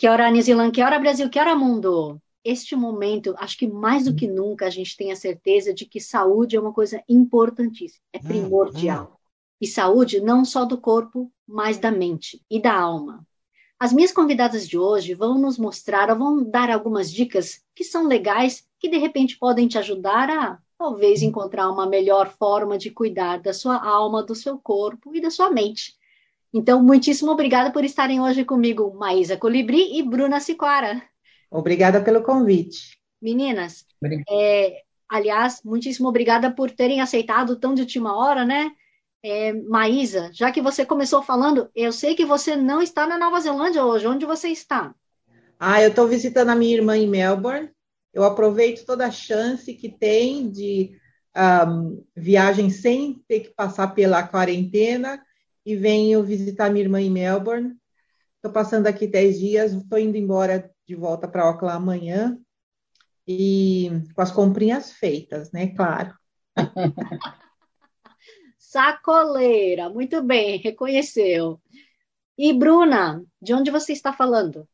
Que hora New Zealand, que hora Brasil, que hora mundo? Este momento, acho que mais do que nunca a gente tem a certeza de que saúde é uma coisa importantíssima, é primordial. E saúde não só do corpo, mas da mente e da alma. As minhas convidadas de hoje vão nos mostrar, vão dar algumas dicas que são legais, que de repente podem te ajudar a talvez encontrar uma melhor forma de cuidar da sua alma, do seu corpo e da sua mente. Então, muitíssimo obrigada por estarem hoje comigo, Maísa Colibri e Bruna Siquara. Obrigada pelo convite. Meninas, é, aliás, muitíssimo obrigada por terem aceitado tão de última hora, né? É, Maísa, já que você começou falando, eu sei que você não está na Nova Zelândia hoje. Onde você está? Ah, eu estou visitando a minha irmã em Melbourne. Eu aproveito toda a chance que tem de um, viagem sem ter que passar pela quarentena e venho visitar minha irmã em Melbourne. Estou passando aqui 10 dias, estou indo embora de volta para Auckland amanhã e com as comprinhas feitas, né? Claro. Sacoleira, muito bem, reconheceu. E Bruna, de onde você está falando?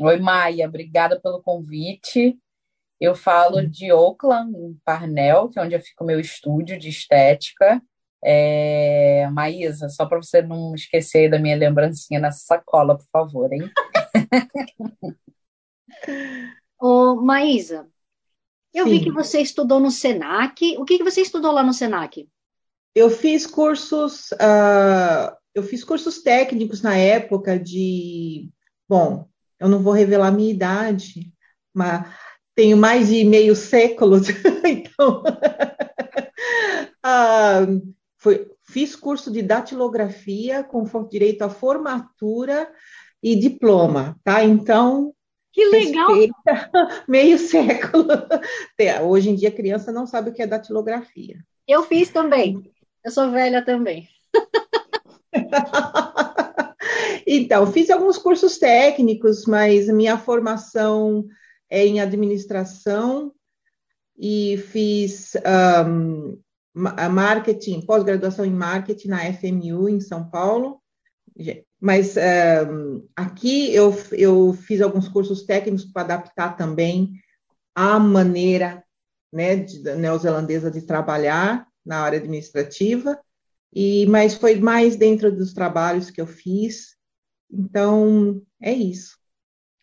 Oi, Maia, obrigada pelo convite. Eu falo de Auckland, em Parnell, que é onde eu fico meu estúdio de estética. É, Maísa, só para você não esquecer da minha lembrancinha nessa sacola, por favor, hein? Ô, Maísa, eu Sim. vi que você estudou no Senac. O que, que você estudou lá no Senac? Eu fiz cursos, uh, eu fiz cursos técnicos na época de, bom, eu não vou revelar a minha idade, mas tenho mais de meio século, então uh, foi, fiz curso de datilografia com direito à formatura e diploma, tá? Então, que legal! Meio século. Hoje em dia a criança não sabe o que é datilografia. Eu fiz também. Eu sou velha também. então, fiz alguns cursos técnicos, mas minha formação é em administração e fiz um, marketing, pós-graduação em marketing na FMU em São Paulo. Mas aqui eu, eu fiz alguns cursos técnicos para adaptar também a maneira né, de, neozelandesa de trabalhar na área administrativa, e mas foi mais dentro dos trabalhos que eu fiz. Então, é isso.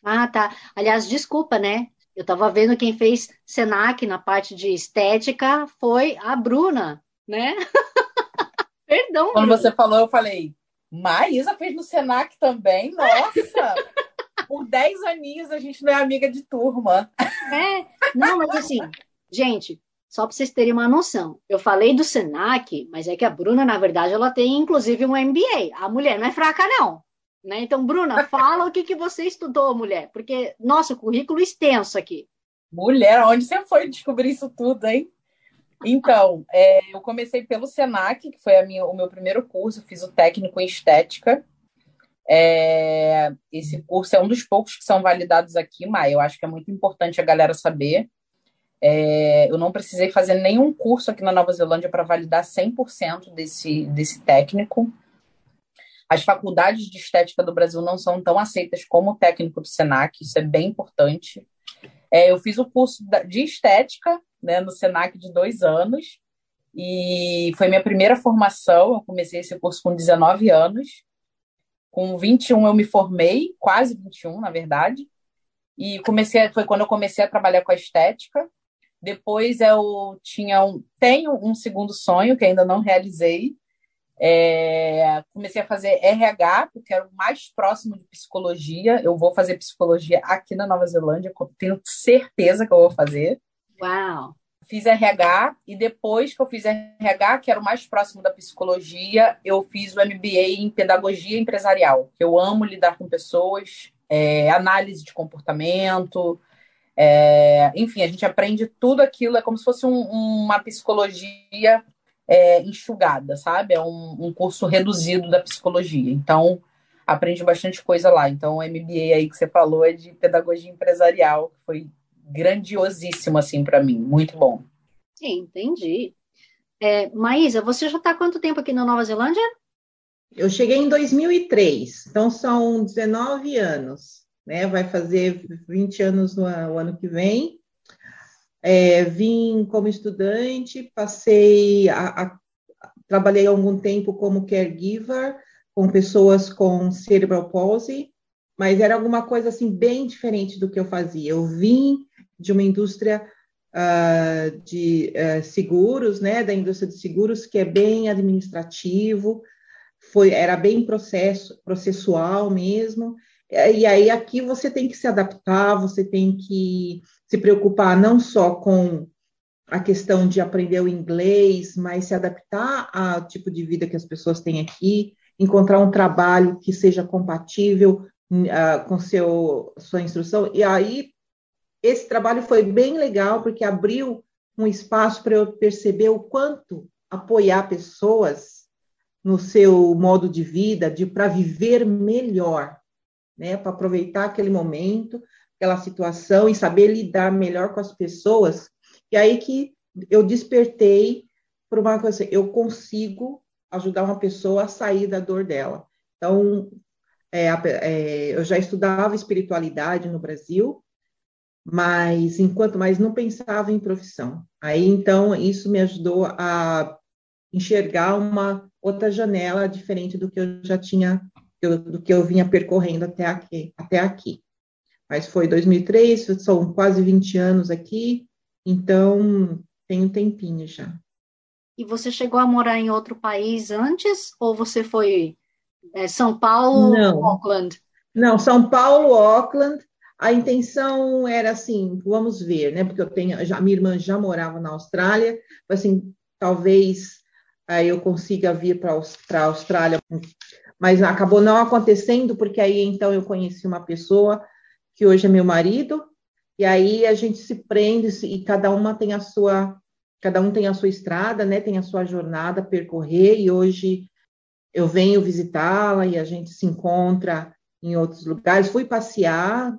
Ah, tá. Aliás, desculpa, né? Eu estava vendo quem fez Senac na parte de estética foi a Bruna, né? Perdão. Quando Bruna. você falou, eu falei, Maísa fez no Senac também? Nossa! Por 10 aninhos a gente não é amiga de turma. É, não, mas assim, gente, só para vocês terem uma noção, eu falei do Senac, mas é que a Bruna, na verdade, ela tem inclusive um MBA. A mulher não é fraca, não. Né? Então, Bruna, fala o que, que você estudou, mulher, porque nosso currículo extenso aqui. Mulher, onde você foi descobrir isso tudo, hein? Então, é, eu comecei pelo Senac, que foi minha, o meu primeiro curso, fiz o técnico em estética. É, esse curso é um dos poucos que são validados aqui, mas eu acho que é muito importante a galera saber. É, eu não precisei fazer nenhum curso aqui na Nova Zelândia para validar 100% desse, desse técnico. As faculdades de estética do Brasil não são tão aceitas como o técnico do SENAC, isso é bem importante. É, eu fiz o curso de estética né, no SENAC de dois anos, e foi minha primeira formação. Eu comecei esse curso com 19 anos. Com 21 eu me formei, quase 21, na verdade. E comecei, foi quando eu comecei a trabalhar com a estética. Depois eu tinha um, tenho um segundo sonho que ainda não realizei, é, comecei a fazer RH, porque era o mais próximo de psicologia. Eu vou fazer psicologia aqui na Nova Zelândia, tenho certeza que eu vou fazer. Uau! fiz RH e depois que eu fiz RH, que era o mais próximo da psicologia, eu fiz o MBA em pedagogia empresarial. Eu amo lidar com pessoas, é, análise de comportamento, é, enfim, a gente aprende tudo aquilo, é como se fosse um, uma psicologia é, enxugada, sabe? É um, um, curso reduzido da psicologia. Então, aprendi bastante coisa lá. Então, o MBA aí que você falou é de pedagogia empresarial, que foi grandiosíssimo, assim, para mim. Muito bom. Entendi. É, Maísa, você já está há quanto tempo aqui na Nova Zelândia? Eu cheguei em 2003, então são 19 anos, né? Vai fazer 20 anos no ano que vem. É, vim como estudante, passei a, a, trabalhei algum tempo como caregiver com pessoas com cerebral palsy, mas era alguma coisa assim bem diferente do que eu fazia. Eu vim de uma indústria uh, de uh, seguros, né, da indústria de seguros que é bem administrativo, foi era bem processo processual mesmo. E aí aqui você tem que se adaptar, você tem que se preocupar não só com a questão de aprender o inglês, mas se adaptar ao tipo de vida que as pessoas têm aqui, encontrar um trabalho que seja compatível uh, com seu sua instrução. E aí esse trabalho foi bem legal porque abriu um espaço para eu perceber o quanto apoiar pessoas no seu modo de vida, de para viver melhor, né, para aproveitar aquele momento, aquela situação e saber lidar melhor com as pessoas. E aí que eu despertei por uma coisa, eu consigo ajudar uma pessoa a sair da dor dela. Então, é, é, eu já estudava espiritualidade no Brasil, mas enquanto mais não pensava em profissão. Aí então isso me ajudou a enxergar uma outra janela diferente do que eu já tinha do que eu vinha percorrendo até aqui, até aqui. Mas foi 2003, são quase 20 anos aqui, então tem um tempinho já. E você chegou a morar em outro país antes ou você foi é, São Paulo, Não. Auckland? Não, São Paulo, Auckland, a intenção era assim, vamos ver, né? Porque eu tenho, já, minha irmã já morava na Austrália, assim, talvez aí eu consiga vir para a Austrália, mas acabou não acontecendo, porque aí então eu conheci uma pessoa que hoje é meu marido, e aí a gente se prende e cada uma tem a sua, cada um tem a sua estrada, né? Tem a sua jornada a percorrer, e hoje eu venho visitá-la e a gente se encontra em outros lugares. Fui passear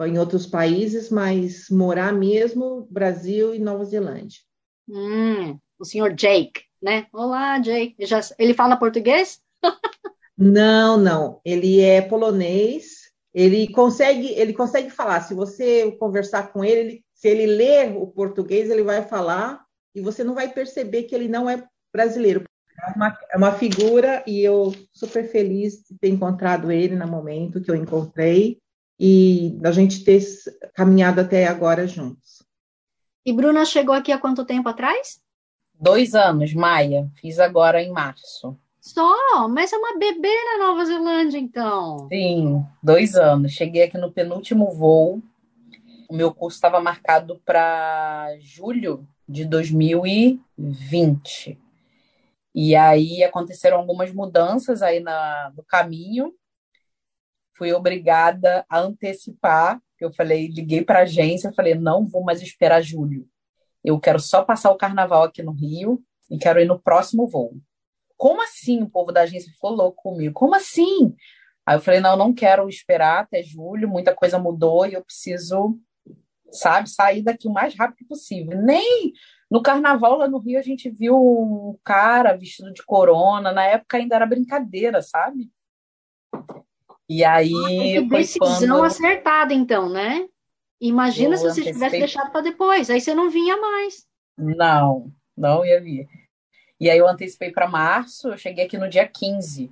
em outros países, mas morar mesmo Brasil e Nova Zelândia. Hum, o senhor Jake, né? Olá, Jake. Já, ele fala português? não, não. Ele é polonês. Ele consegue, ele consegue falar. Se você conversar com ele, ele se ele ler o português, ele vai falar e você não vai perceber que ele não é brasileiro. É uma, é uma figura e eu super feliz de ter encontrado ele no momento que eu encontrei e a gente ter caminhado até agora juntos. E Bruna chegou aqui há quanto tempo atrás? Dois anos, Maia. Fiz agora em março. Só? Mas é uma bebê na Nova Zelândia, então. Sim, dois anos. Cheguei aqui no penúltimo voo. O meu curso estava marcado para julho de 2020. E aí aconteceram algumas mudanças aí na, no caminho fui obrigada a antecipar. Eu falei, liguei para a agência, falei, não vou mais esperar julho. Eu quero só passar o carnaval aqui no Rio e quero ir no próximo voo. Como assim? O povo da agência ficou louco comigo. Como assim? Aí eu falei, não, eu não quero esperar até julho, muita coisa mudou e eu preciso, sabe, sair daqui o mais rápido possível. Nem no carnaval lá no Rio a gente viu um cara vestido de corona, na época ainda era brincadeira, sabe? E aí. Ah, que decisão quando... acertada, então, né? Imagina eu se você antecipei... tivesse deixado para depois, aí você não vinha mais. Não, não ia vir. E aí eu antecipei para março, eu cheguei aqui no dia 15.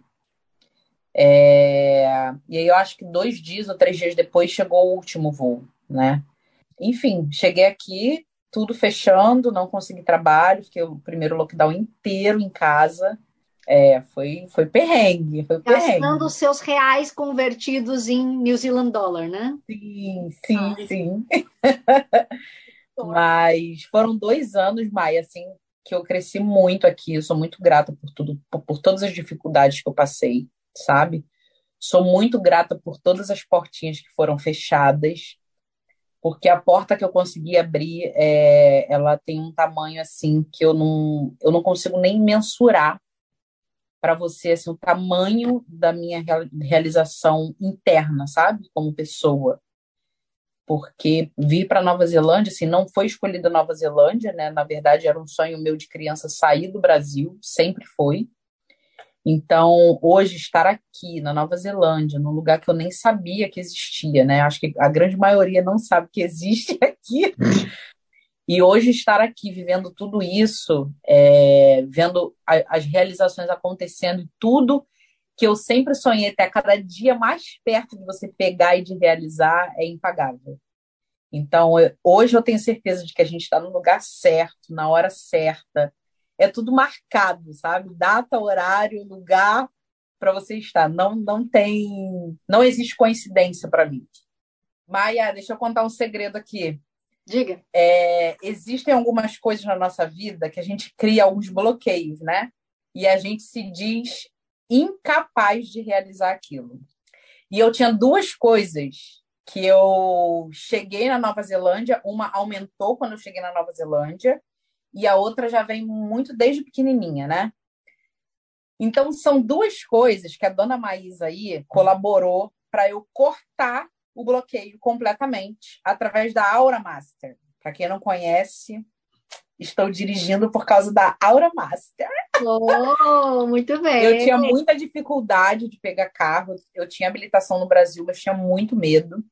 É... E aí eu acho que dois dias ou três dias depois chegou o último voo, né? Enfim, cheguei aqui, tudo fechando, não consegui trabalho, fiquei o primeiro lockdown inteiro em casa. É, foi, foi perrengue, foi perrengue. Gastando os seus reais convertidos em New Zealand dollar, né? Sim, sim, sim. Mas foram dois anos, Maia, assim, que eu cresci muito aqui. Eu sou muito grata por tudo, por, por todas as dificuldades que eu passei, sabe? Sou muito grata por todas as portinhas que foram fechadas, porque a porta que eu consegui abrir, é, ela tem um tamanho assim que eu não, eu não consigo nem mensurar para você assim, o tamanho da minha realização interna, sabe? Como pessoa porque vir para Nova Zelândia, assim, não foi escolhida Nova Zelândia, né? Na verdade, era um sonho meu de criança sair do Brasil, sempre foi. Então, hoje estar aqui na Nova Zelândia, num lugar que eu nem sabia que existia, né? Acho que a grande maioria não sabe que existe aqui. E hoje estar aqui vivendo tudo isso, é, vendo a, as realizações acontecendo e tudo que eu sempre sonhei até cada dia mais perto de você pegar e de realizar é impagável. Então, eu, hoje eu tenho certeza de que a gente está no lugar certo, na hora certa. É tudo marcado, sabe? Data, horário, lugar para você estar. Não, não tem, não existe coincidência para mim. Maia, deixa eu contar um segredo aqui. Diga. É, existem algumas coisas na nossa vida que a gente cria alguns bloqueios, né? E a gente se diz incapaz de realizar aquilo. E eu tinha duas coisas que eu cheguei na Nova Zelândia, uma aumentou quando eu cheguei na Nova Zelândia e a outra já vem muito desde pequenininha, né? Então são duas coisas que a dona Maísa aí colaborou para eu cortar o bloqueio completamente através da Aura Master. Para quem não conhece, Estou dirigindo por causa da Aura Master. Oh, muito bem. Eu tinha muita dificuldade de pegar carro. Eu tinha habilitação no Brasil, mas tinha muito medo.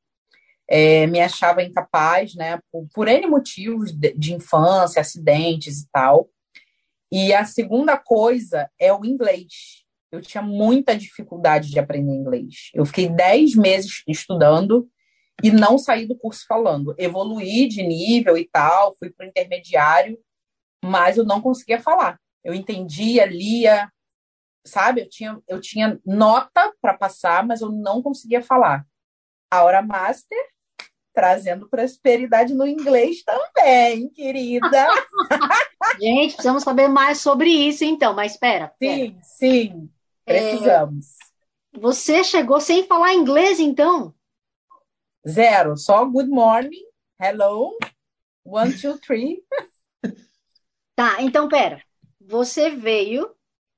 É, me achava incapaz, né? Por, por N motivos de, de infância, acidentes e tal. E a segunda coisa é o inglês. Eu tinha muita dificuldade de aprender inglês. Eu fiquei 10 meses estudando e não saí do curso falando. Evoluí de nível e tal, fui para o intermediário, mas eu não conseguia falar. Eu entendia, lia, sabe? Eu tinha, eu tinha nota para passar, mas eu não conseguia falar. A hora master trazendo prosperidade no inglês também, querida. Gente, precisamos saber mais sobre isso, então. Mas espera. Sim, sim, precisamos. É, você chegou sem falar inglês, então? Zero, só good morning, hello, one, two, three. Tá, então pera. Você veio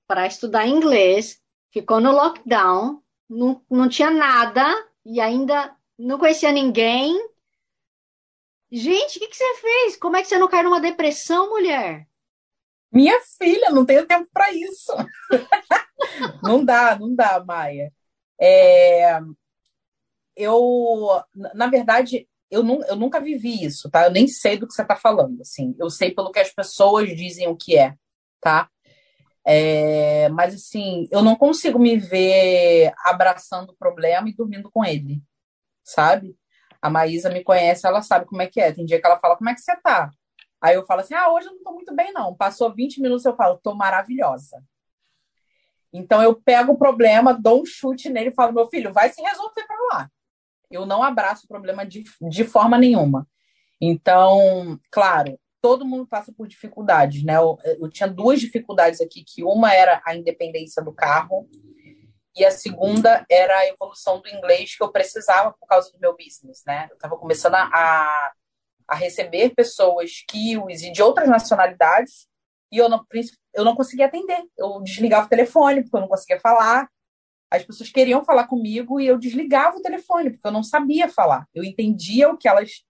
para estudar inglês, ficou no lockdown, não, não tinha nada e ainda não conhecia ninguém. Gente, o que, que você fez? Como é que você não caiu numa depressão, mulher? Minha filha, não tenho tempo para isso. não dá, não dá, Maia. É, eu, na verdade, eu, nu, eu nunca vivi isso, tá? Eu nem sei do que você está falando, assim. Eu sei pelo que as pessoas dizem o que é, tá? É, mas, assim, eu não consigo me ver abraçando o problema e dormindo com ele, sabe? A Maísa me conhece, ela sabe como é que é. Tem dia que ela fala, como é que você tá? Aí eu falo assim, ah, hoje eu não tô muito bem, não. Passou 20 minutos, eu falo, tô maravilhosa. Então eu pego o problema, dou um chute nele e falo, meu filho, vai se resolver para lá. Eu não abraço o problema de, de forma nenhuma. Então, claro, todo mundo passa por dificuldades, né? Eu, eu, tinha duas dificuldades aqui, que uma era a independência do carro e a segunda era a evolução do inglês que eu precisava por causa do meu business, né? Eu estava começando a, a receber pessoas kiwis e de outras nacionalidades e eu não, eu não conseguia atender. Eu desligava o telefone porque eu não conseguia falar. As pessoas queriam falar comigo e eu desligava o telefone, porque eu não sabia falar. Eu entendia o que elas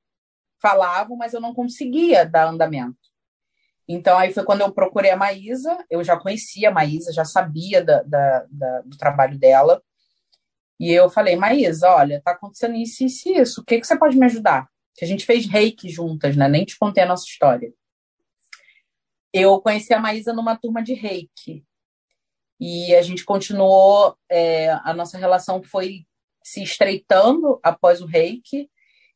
falavam, mas eu não conseguia dar andamento. Então, aí foi quando eu procurei a Maísa. Eu já conhecia a Maísa, já sabia da, da, da, do trabalho dela. E eu falei, Maísa, olha, tá acontecendo isso, isso e isso. O que, que você pode me ajudar? Que a gente fez reiki juntas, né? Nem te contei a nossa história. Eu conheci a Maísa numa turma de reiki. E a gente continuou, é, a nossa relação foi se estreitando após o reiki.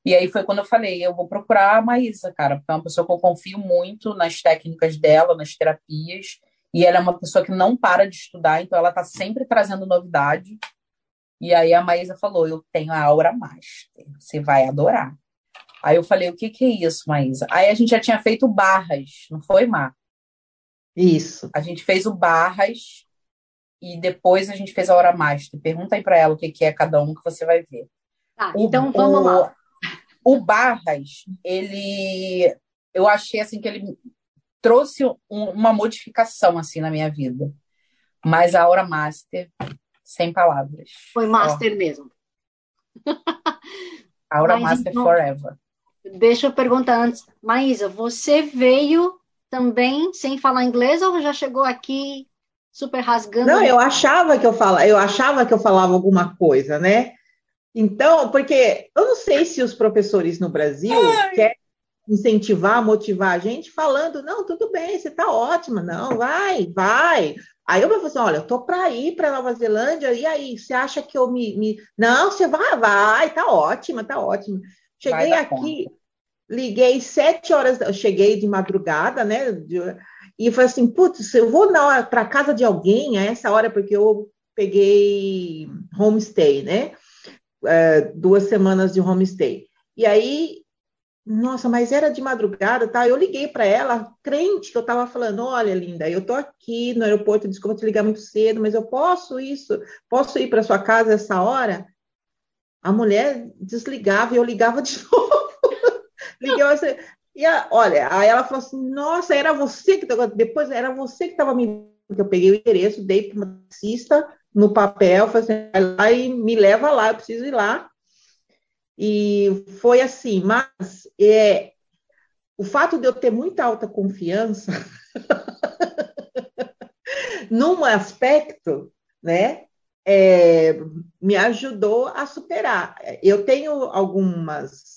E aí foi quando eu falei, eu vou procurar a Maísa, cara, porque é uma pessoa que eu confio muito nas técnicas dela, nas terapias. E ela é uma pessoa que não para de estudar, então ela está sempre trazendo novidade. E aí a Maísa falou, eu tenho a Aura Master, você vai adorar. Aí eu falei, o que, que é isso, Maísa? Aí a gente já tinha feito barras, não foi, Mar? Isso. A gente fez o barras e depois a gente fez a hora master. Pergunta aí para ela o que, que é cada um que você vai ver. Tá, o, então vamos o, lá. O Barras, ele, eu achei assim que ele trouxe um, uma modificação assim na minha vida. Mas a hora master, sem palavras. Foi master Ó. mesmo. A hora master então, forever. Deixa eu perguntar antes, Maísa, você veio também sem falar inglês ou já chegou aqui super rasgando? Não, eu achava que eu falava, eu achava que eu falava alguma coisa, né? Então, porque eu não sei se os professores no Brasil Ai. querem incentivar, motivar a gente falando, não, tudo bem, você está ótima, não, vai, vai. Aí eu vou falar assim, olha, eu tô para ir para Nova Zelândia, e aí, você acha que eu me, me... Não, você vai, vai, tá ótima, tá ótima. Cheguei aqui, conta. liguei sete horas, eu cheguei de madrugada, né? E falei assim, putz, eu vou para casa de alguém a essa hora, porque eu peguei homestay, né? É, duas semanas de homestay. E aí, nossa, mas era de madrugada, tá? Eu liguei para ela, crente, que eu estava falando, olha, linda, eu tô aqui no aeroporto, desculpa te ligar muito cedo, mas eu posso isso, posso ir para sua casa essa hora? A mulher desligava e eu ligava de novo. Liguei e a, olha, aí ela falou assim: Nossa, era você que depois era você que estava me. Eu peguei o endereço, dei para uma taxista no papel, falei assim, lá e me leva lá, eu preciso ir lá. E foi assim, mas é, o fato de eu ter muita alta confiança num aspecto, né, é, me ajudou a superar. Eu tenho algumas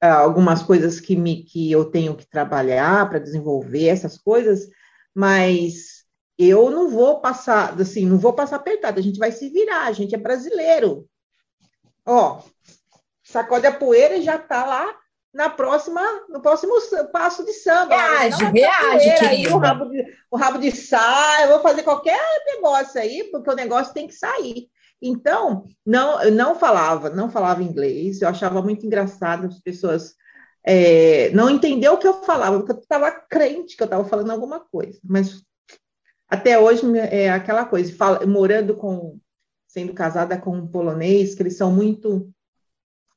algumas coisas que me que eu tenho que trabalhar para desenvolver essas coisas, mas eu não vou passar assim, não vou passar apertado, a gente vai se virar, a gente é brasileiro. Ó, sacode a poeira e já está lá na próxima, no próximo passo de samba. Reage, reage, querida. o, rabo de, o rabo de saia, eu vou fazer qualquer negócio aí, porque o negócio tem que sair. Então, não, eu não falava, não falava inglês, eu achava muito engraçado as pessoas é, não entender o que eu falava, porque eu estava crente que eu estava falando alguma coisa, mas até hoje é aquela coisa, fala, morando com, sendo casada com um polonês, que eles são muito,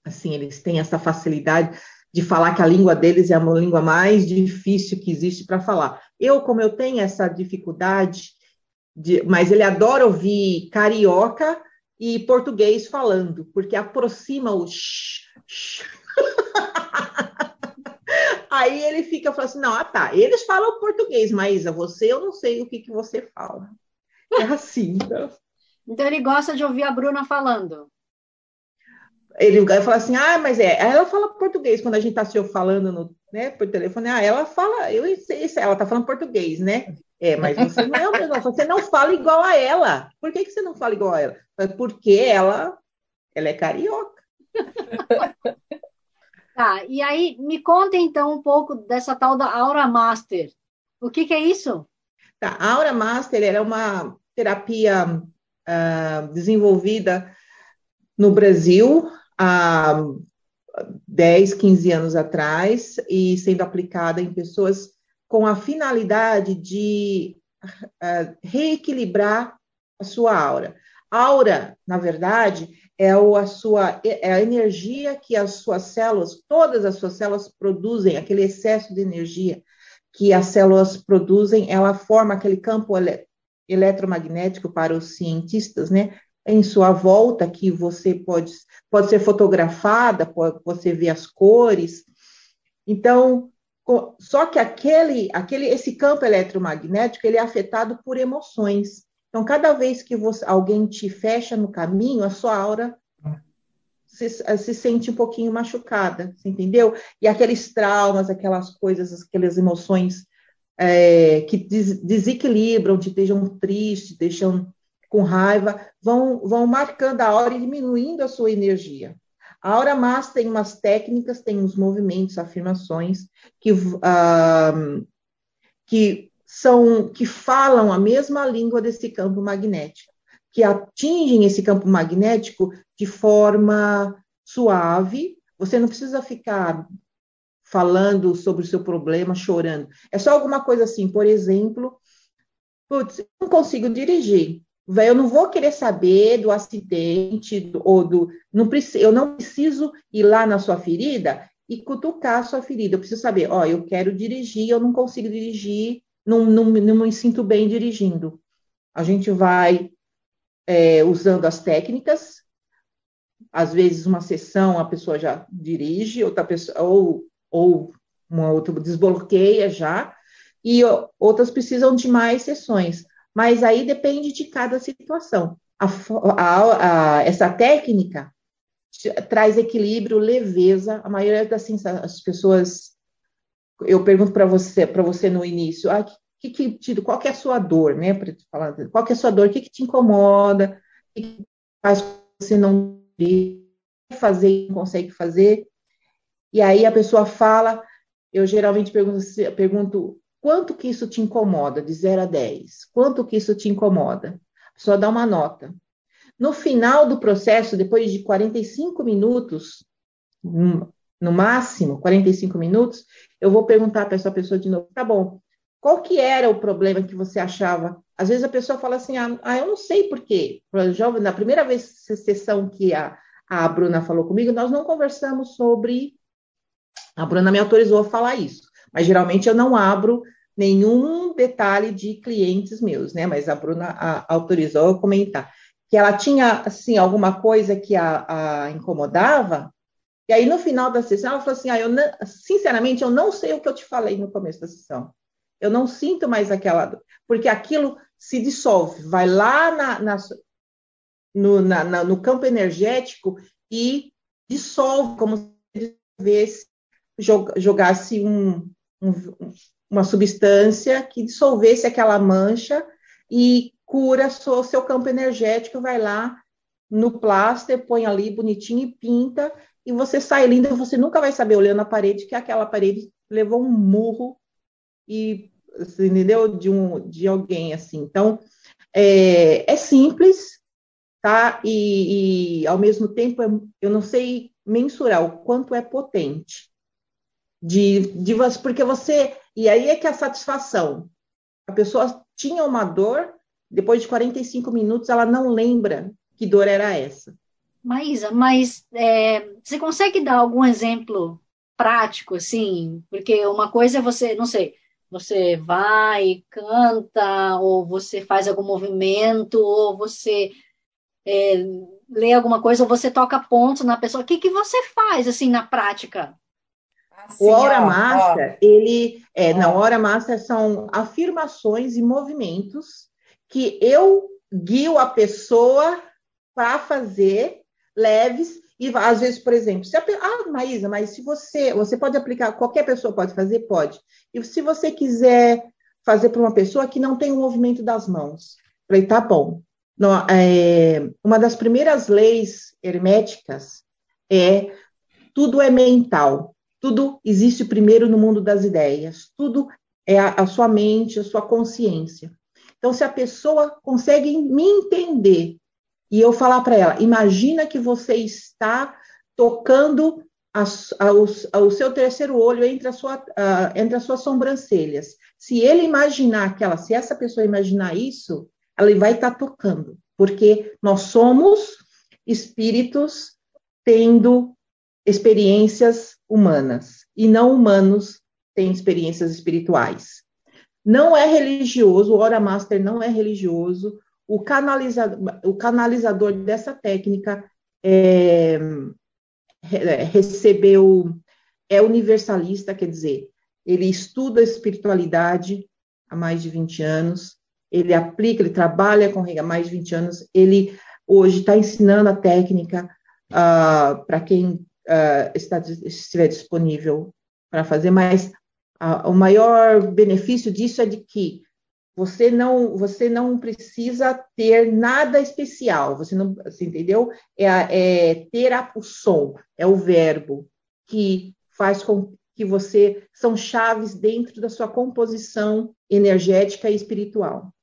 assim, eles têm essa facilidade de falar que a língua deles é a língua mais difícil que existe para falar. Eu, como eu tenho essa dificuldade, de, mas ele adora ouvir carioca e português falando, porque aproxima o. Aí ele fica falando assim: não, ah, tá, eles falam português, Maísa, você eu não sei o que, que você fala. É assim, então. Então ele gosta de ouvir a Bruna falando. Ele fala assim: ah, mas é, ela fala português quando a gente está se falando no, né, por telefone. Ah, ela fala, eu sei, ela está falando português, né? É, mas você não, é você não fala igual a ela. Por que, que você não fala igual a ela? Porque ela, ela é carioca. Tá, e aí me conta então um pouco dessa tal da Aura Master. O que, que é isso? Tá, a Aura Master é uma terapia uh, desenvolvida no Brasil há 10, 15 anos atrás e sendo aplicada em pessoas com a finalidade de uh, reequilibrar a sua aura. Aura, na verdade, é a sua é a energia que as suas células, todas as suas células produzem, aquele excesso de energia que as células produzem, ela forma aquele campo ele, eletromagnético para os cientistas, né? Em sua volta, que você pode, pode ser fotografada, pode, você vê as cores. Então, só que aquele, aquele, esse campo eletromagnético ele é afetado por emoções. Então, cada vez que você, alguém te fecha no caminho, a sua aura se, se, sente um pouquinho machucada, entendeu? E aqueles traumas, aquelas coisas, aquelas emoções é, que des, desequilibram, te deixam triste, deixam com raiva, vão, vão marcando a aura e diminuindo a sua energia. A Aura Mas tem umas técnicas, tem uns movimentos, afirmações que, uh, que são que falam a mesma língua desse campo magnético, que atingem esse campo magnético de forma suave, Você não precisa ficar falando sobre o seu problema, chorando. É só alguma coisa assim, por exemplo, putz, não consigo dirigir. Eu não vou querer saber do acidente ou do. Não, eu não preciso ir lá na sua ferida e cutucar a sua ferida. Eu preciso saber, ó, eu quero dirigir, eu não consigo dirigir, não, não, não me sinto bem dirigindo. A gente vai é, usando as técnicas, às vezes uma sessão a pessoa já dirige, outra pessoa, ou, ou uma outra desbloqueia já, e outras precisam de mais sessões. Mas aí depende de cada situação. A, a, a, essa técnica traz equilíbrio, leveza. A maioria das as pessoas, eu pergunto para você, para você no início, ah, que, que, qual que é a sua dor, né? Para falar, qual que é a sua dor? O que, que te incomoda? O que faz você não fazer, não consegue fazer? E aí a pessoa fala, eu geralmente pergunto, pergunto quanto que isso te incomoda, de 0 a 10? Quanto que isso te incomoda? Pessoa dá uma nota. No final do processo, depois de 45 minutos, no máximo 45 minutos, eu vou perguntar para essa pessoa de novo, tá bom, qual que era o problema que você achava? Às vezes a pessoa fala assim, ah, ah eu não sei por quê. Na primeira vez, sessão que a, a Bruna falou comigo, nós não conversamos sobre... A Bruna me autorizou a falar isso, mas geralmente eu não abro nenhum detalhe de clientes meus, né? Mas a Bruna a, autorizou a comentar que ela tinha, assim, alguma coisa que a, a incomodava, e aí no final da sessão ela falou assim, ah, eu sinceramente, eu não sei o que eu te falei no começo da sessão. Eu não sinto mais aquela dor, porque aquilo se dissolve, vai lá na, na, no, na, no, campo energético e dissolve, como se jogasse um, um, uma substância que dissolvesse aquela mancha e cura o seu campo energético, vai lá no pláster, põe ali bonitinho e pinta, e você sai lindo, você nunca vai saber olhando a parede que aquela parede levou um murro e entendeu? De, um, de alguém assim. Então, é, é simples, tá? E, e, ao mesmo tempo, eu não sei mensurar o quanto é potente. De, de você, porque você. E aí é que a satisfação. A pessoa tinha uma dor, depois de 45 minutos, ela não lembra que dor era essa. Maísa, mas é, você consegue dar algum exemplo prático, assim? Porque uma coisa é você, não sei, você vai, canta, ou você faz algum movimento, ou você é, lê alguma coisa, ou você toca pontos na pessoa. O que, que você faz, assim, na prática? Assim, o Aura Master, ele, é, na Hora Master são afirmações e movimentos que eu guio a pessoa para fazer leves e às vezes, por exemplo, se a, ah, Maísa, mas se você, você pode aplicar, qualquer pessoa pode fazer? Pode. E se você quiser fazer para uma pessoa que não tem o movimento das mãos, falei, tá bom. Não, é, uma das primeiras leis herméticas é tudo é mental, tudo existe primeiro no mundo das ideias, tudo é a, a sua mente, a sua consciência. Então, se a pessoa consegue me entender e eu falar para ela: imagina que você está tocando o seu terceiro olho entre, a sua, entre as suas sobrancelhas. Se ele imaginar aquela, se essa pessoa imaginar isso, ela vai estar tá tocando, porque nós somos espíritos tendo experiências humanas e não humanos têm experiências espirituais. Não é religioso, o Hora Master não é religioso, o canalizador, o canalizador dessa técnica é, recebeu, é universalista, quer dizer, ele estuda espiritualidade há mais de 20 anos, ele aplica, ele trabalha com há mais de 20 anos, ele hoje está ensinando a técnica uh, para quem uh, está, estiver disponível para fazer, mas o maior benefício disso é de que você não, você não precisa ter nada especial. Você não, você entendeu? É, é ter a, o som, é o verbo que faz com que você são chaves dentro da sua composição energética e espiritual.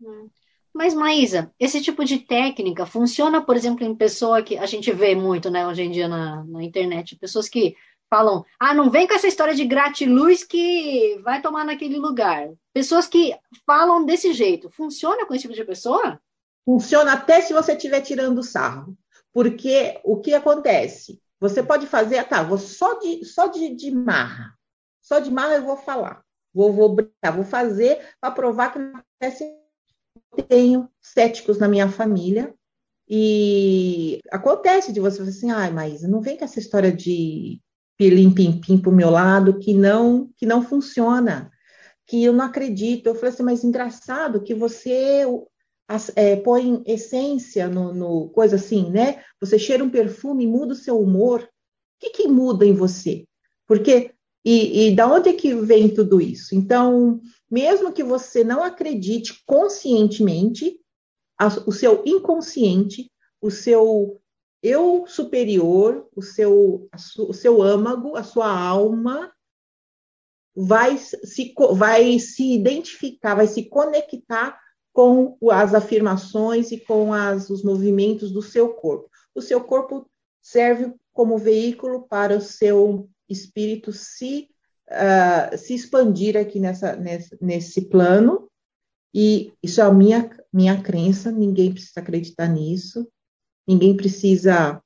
Hum. Mas, Maísa, esse tipo de técnica funciona, por exemplo, em pessoa que a gente vê muito, né, hoje em dia na, na internet, pessoas que falam, ah, não vem com essa história de gratiluz que vai tomar naquele lugar. Pessoas que falam desse jeito. Funciona com esse tipo de pessoa? Funciona até se você estiver tirando sarro. Porque o que acontece? Você pode fazer, tá, vou só de, só de, de marra. Só de marra eu vou falar. Vou, vou brincar, vou fazer para provar que não acontece tenho céticos na minha família e acontece de você falar assim, ai, mas não vem com essa história de pilim pim pim pro meu lado que não que não funciona, que eu não acredito. Eu falei assim, mas engraçado que você é, põe essência no, no, coisa assim, né? Você cheira um perfume muda o seu humor. O que, que muda em você? Porque e, e da onde é que vem tudo isso? Então, mesmo que você não acredite conscientemente, a, o seu inconsciente, o seu eu superior, o seu, o seu âmago, a sua alma, vai se, vai se identificar, vai se conectar com as afirmações e com as, os movimentos do seu corpo. O seu corpo serve como veículo para o seu espírito se, uh, se expandir aqui nessa, nesse, nesse plano, e isso é a minha, minha crença, ninguém precisa acreditar nisso, ninguém precisa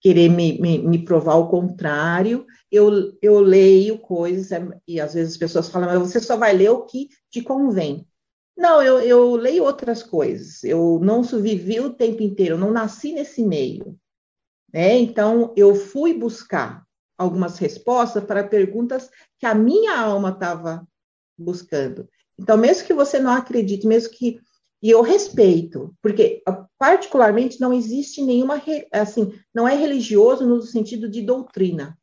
querer me, me, me, provar o contrário. Eu, eu leio coisas, e às vezes as pessoas falam, mas você só vai ler o que te convém. Não, eu, eu leio outras coisas. Eu não vivi o tempo inteiro, eu não nasci nesse meio. Né? Então, eu fui buscar algumas respostas para perguntas que a minha alma estava buscando. Então, mesmo que você não acredite, mesmo que e eu respeito, porque particularmente não existe nenhuma assim, não é religioso no sentido de doutrina,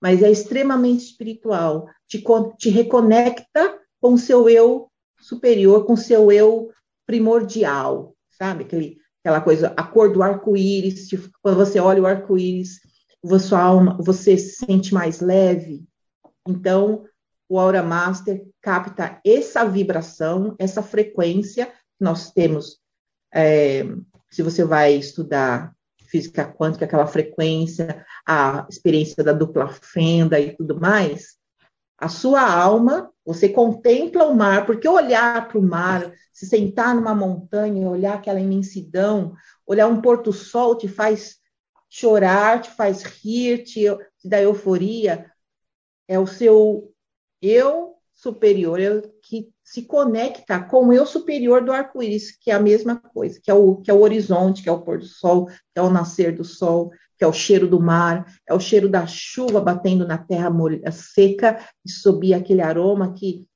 mas é extremamente espiritual, te, te reconecta com o seu eu superior, com o seu eu primordial, sabe? Aquele, aquela coisa, a cor do arco-íris, quando você olha o arco-íris, sua alma, você se sente mais leve. Então, o Aura Master capta essa vibração, essa frequência que nós temos. É, se você vai estudar física quântica, aquela frequência, a experiência da dupla fenda e tudo mais, a sua alma, você contempla o mar, porque olhar para o mar, se sentar numa montanha, olhar aquela imensidão, olhar um porto-sol te faz chorar te faz rir, te, te dá euforia, é o seu eu superior que se conecta com o eu superior do arco-íris, que é a mesma coisa, que é, o, que é o horizonte, que é o pôr do sol, que é o nascer do sol, que é o cheiro do mar, é o cheiro da chuva batendo na terra seca e subir aquele aroma que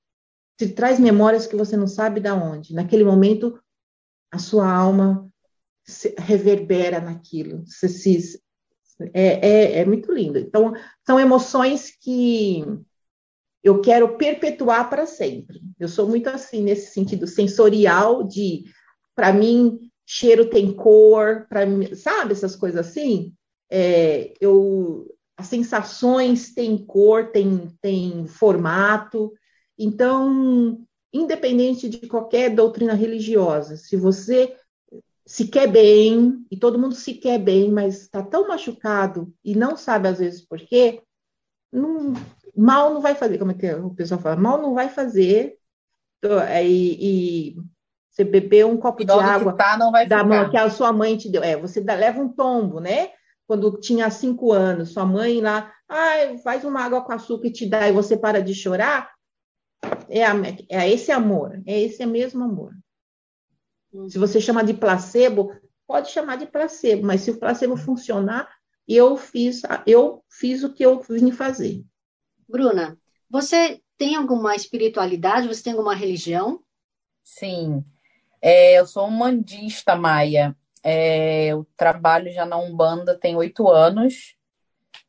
te traz memórias que você não sabe de onde. Naquele momento, a sua alma reverbera naquilo. Se, se, é, é, é muito lindo. Então, são emoções que eu quero perpetuar para sempre. Eu sou muito assim, nesse sentido sensorial, de, para mim, cheiro tem cor, para sabe, essas coisas assim? É, eu, as sensações têm cor, têm, têm formato. Então, independente de qualquer doutrina religiosa, se você se quer bem, e todo mundo se quer bem, mas está tão machucado e não sabe às vezes por quê, não, mal não vai fazer, como é que o pessoal fala, mal não vai fazer, e, e você beber um copo de água tá, da mão que a sua mãe te deu, é, você dá, leva um tombo, né? Quando tinha cinco anos, sua mãe lá, ah, faz uma água com açúcar e te dá, e você para de chorar, é, a, é esse amor, é esse mesmo amor. Se você chama de placebo, pode chamar de placebo, mas se o placebo funcionar, eu fiz, eu fiz o que eu vim fazer. Bruna, você tem alguma espiritualidade? Você tem alguma religião? Sim, é, eu sou um mandista maia. É, eu trabalho já na Umbanda tem oito anos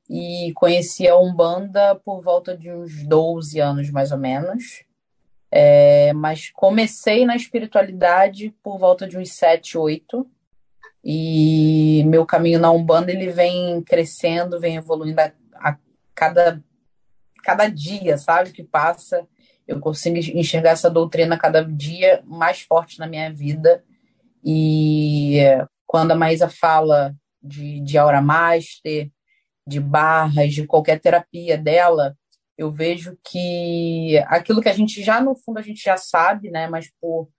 e conheci a Umbanda por volta de uns 12 anos, mais ou menos. É, mas comecei na espiritualidade por volta de uns 7, 8. E meu caminho na Umbanda ele vem crescendo, vem evoluindo a, a cada, cada dia, sabe, que passa. Eu consigo enxergar essa doutrina cada dia mais forte na minha vida. E quando a Maísa fala de, de Aura Master, de barras, de qualquer terapia dela, eu vejo que aquilo que a gente já, no fundo, a gente já sabe, né? Mas por,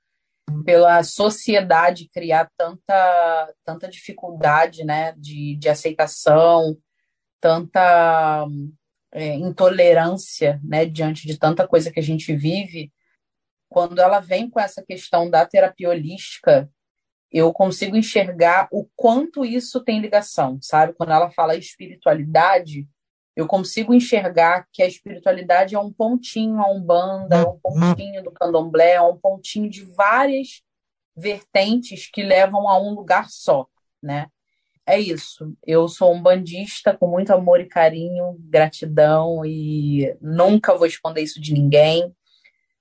pela sociedade criar tanta, tanta dificuldade, né? De, de aceitação, tanta é, intolerância, né, diante de tanta coisa que a gente vive, quando ela vem com essa questão da terapia holística, eu consigo enxergar o quanto isso tem ligação, sabe? Quando ela fala espiritualidade, eu consigo enxergar que a espiritualidade é um pontinho a Umbanda, é um pontinho do Candomblé, é um pontinho de várias vertentes que levam a um lugar só, né? é isso. Eu sou um bandista com muito amor e carinho, gratidão e nunca vou esconder isso de ninguém.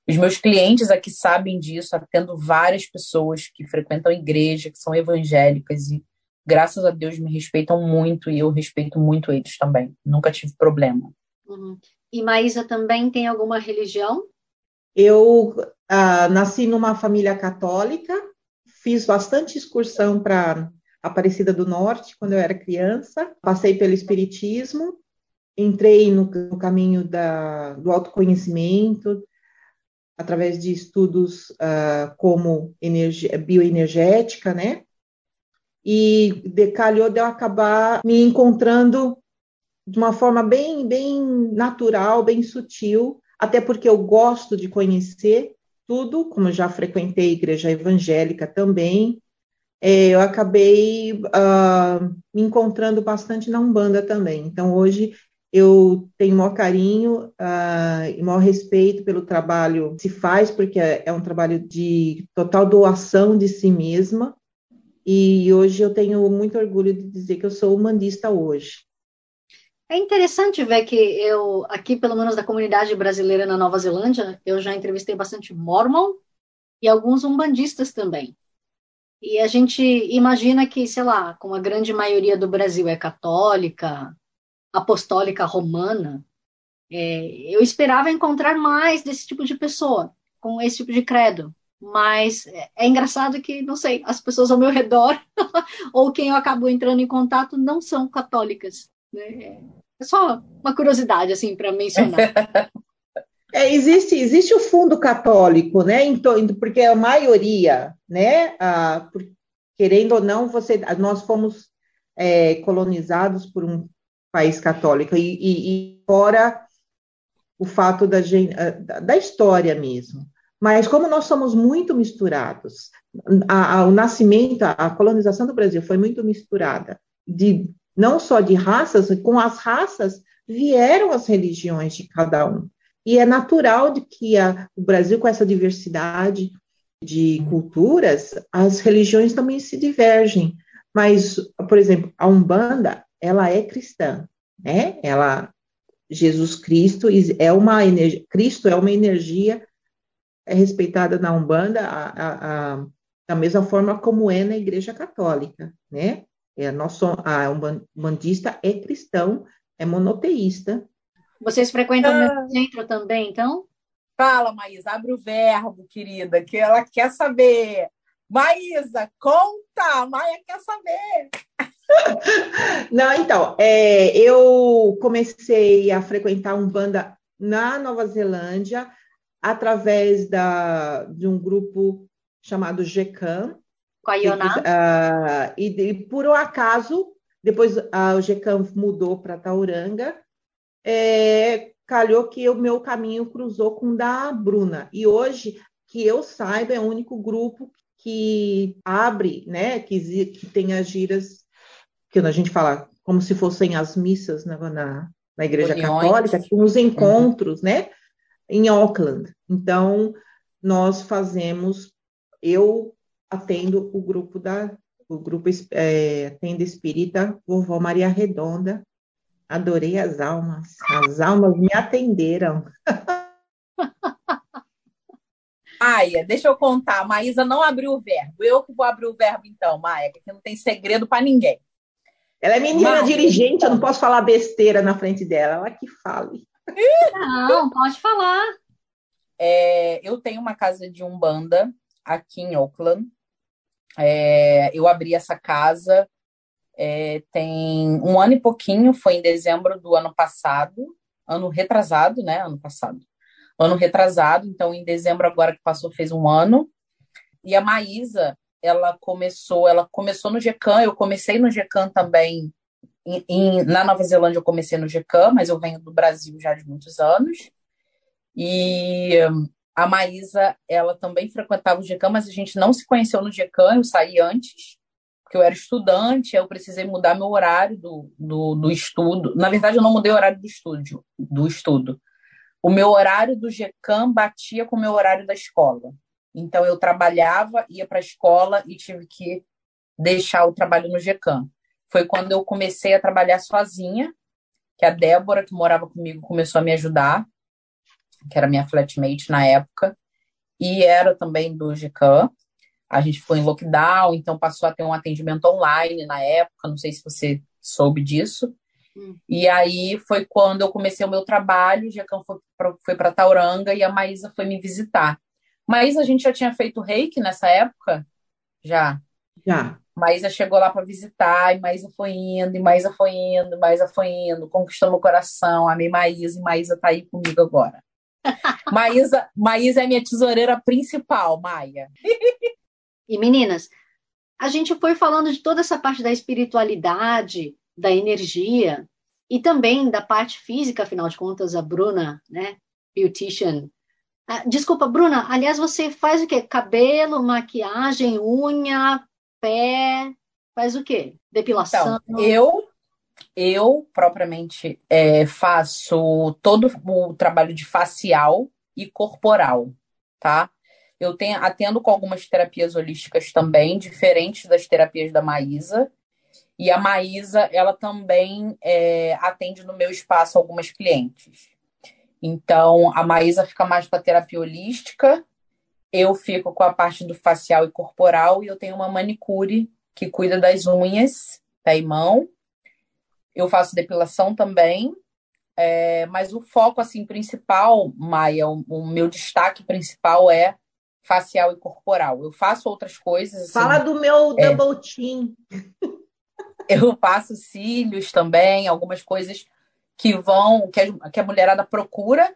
Os meus clientes aqui sabem disso, atendo várias pessoas que frequentam a igreja, que são evangélicas e graças a Deus me respeitam muito e eu respeito muito eles também. Nunca tive problema. Uhum. E Maísa também tem alguma religião? Eu uh, nasci numa família católica, fiz bastante excursão para Aparecida do Norte, quando eu era criança. Passei pelo Espiritismo, entrei no, no caminho da, do autoconhecimento, através de estudos uh, como energia, bioenergética, né? E decalhou de eu acabar me encontrando de uma forma bem, bem natural, bem sutil, até porque eu gosto de conhecer tudo, como já frequentei igreja evangélica também, é, eu acabei uh, me encontrando bastante na Umbanda também. Então, hoje eu tenho maior carinho uh, e maior respeito pelo trabalho que se faz, porque é, é um trabalho de total doação de si mesma. E hoje eu tenho muito orgulho de dizer que eu sou umbandista hoje. É interessante ver que eu, aqui, pelo menos da comunidade brasileira na Nova Zelândia, eu já entrevistei bastante mormon e alguns umbandistas também. E a gente imagina que, sei lá, como a grande maioria do Brasil é católica, apostólica romana, é, eu esperava encontrar mais desse tipo de pessoa, com esse tipo de credo. Mas é, é engraçado que, não sei, as pessoas ao meu redor, ou quem eu acabo entrando em contato, não são católicas. Né? É só uma curiosidade, assim, para mencionar. É, existe, existe o fundo católico, né? Porque a maioria, né? Ah, querendo ou não, você, nós fomos é, colonizados por um país católico e, e, e fora o fato da, ah, da história mesmo. Mas como nós somos muito misturados, a, a, o nascimento, a, a colonização do Brasil foi muito misturada, de não só de raças, com as raças vieram as religiões de cada um. E é natural de que o Brasil, com essa diversidade de culturas, as religiões também se divergem. Mas, por exemplo, a Umbanda, ela é cristã, né? Ela, Jesus Cristo é uma energia, Cristo é uma energia é respeitada na Umbanda a, a, a, da mesma forma como é na Igreja Católica, né? É, nosso, a umbandista é cristão, é monoteísta, vocês frequentam ah. o centro também, então? Fala, Maísa, abre o verbo, querida, que ela quer saber. Maísa, conta, a Maia quer saber. Não, então, é, eu comecei a frequentar um banda na Nova Zelândia através da, de um grupo chamado GECAM. Com a Ioná? Uh, e, e, por um acaso, depois uh, o GECAM mudou para Tauranga é, calhou que o meu caminho cruzou com o da Bruna. E hoje, que eu saiba, é o único grupo que abre, né, que, que tem as giras, que a gente fala como se fossem as missas na, na, na Igreja Uniões. Católica, com os encontros, uhum. né, em Auckland. Então, nós fazemos, eu atendo o grupo da, o grupo é, atende espírita Vovó Maria Redonda, Adorei as almas. As almas me atenderam. Maia, deixa eu contar. A Maísa não abriu o verbo. Eu que vou abrir o verbo então, Maia, porque não tem segredo para ninguém. Ela é menina dirigente, eu não posso falar besteira na frente dela. Ela que fale. Não, pode falar. É, eu tenho uma casa de umbanda aqui em Oakland. É, eu abri essa casa é, tem um ano e pouquinho, foi em dezembro do ano passado, ano retrasado, né? Ano passado. Ano retrasado, então em dezembro agora que passou fez um ano. E a Maísa, ela começou, ela começou no GECAM, eu comecei no GECAM também. Em, na Nova Zelândia eu comecei no GECAM, mas eu venho do Brasil já de muitos anos. E a Maísa, ela também frequentava o GECAM, mas a gente não se conheceu no GECAM, eu saí antes, porque eu era estudante, eu precisei mudar meu horário do, do, do estudo. Na verdade, eu não mudei o horário do estúdio, do estudo. O meu horário do GECAM batia com o meu horário da escola. Então, eu trabalhava, ia para a escola e tive que deixar o trabalho no GECAM. Foi quando eu comecei a trabalhar sozinha, que a Débora, que morava comigo, começou a me ajudar, que era minha flatmate na época, e era também do GECAM. A gente ficou em lockdown, então passou a ter um atendimento online na época, não sei se você soube disso. Hum. E aí foi quando eu comecei o meu trabalho, o GECAM foi para Tauranga e a Maísa foi me visitar. Mas a gente já tinha feito reiki nessa época? Já. Já. Maísa chegou lá para visitar, e Maísa foi indo, e Maísa foi indo, Maísa foi indo, conquistou meu coração, amei Maísa, e Maísa tá aí comigo agora. Maísa, Maísa é minha tesoureira principal, Maia. e meninas, a gente foi falando de toda essa parte da espiritualidade, da energia, e também da parte física, afinal de contas, a Bruna, né, beautician, ah, desculpa, Bruna, aliás, você faz o quê? Cabelo, maquiagem, unha, pé, faz o quê? Depilação? Então, eu, eu propriamente é, faço todo o trabalho de facial e corporal, tá? Eu tenho, atendo com algumas terapias holísticas também, diferentes das terapias da Maísa. E a Maísa, ela também é, atende no meu espaço algumas clientes. Então, a Maísa fica mais com a terapia holística, eu fico com a parte do facial e corporal, e eu tenho uma manicure que cuida das unhas, pé e mão. Eu faço depilação também, é, mas o foco assim principal, Maia, o, o, meu destaque principal é facial e corporal. Eu faço outras coisas. Assim, Fala do meu é, double chin. Eu faço cílios também, algumas coisas que vão, que a, que a mulherada procura,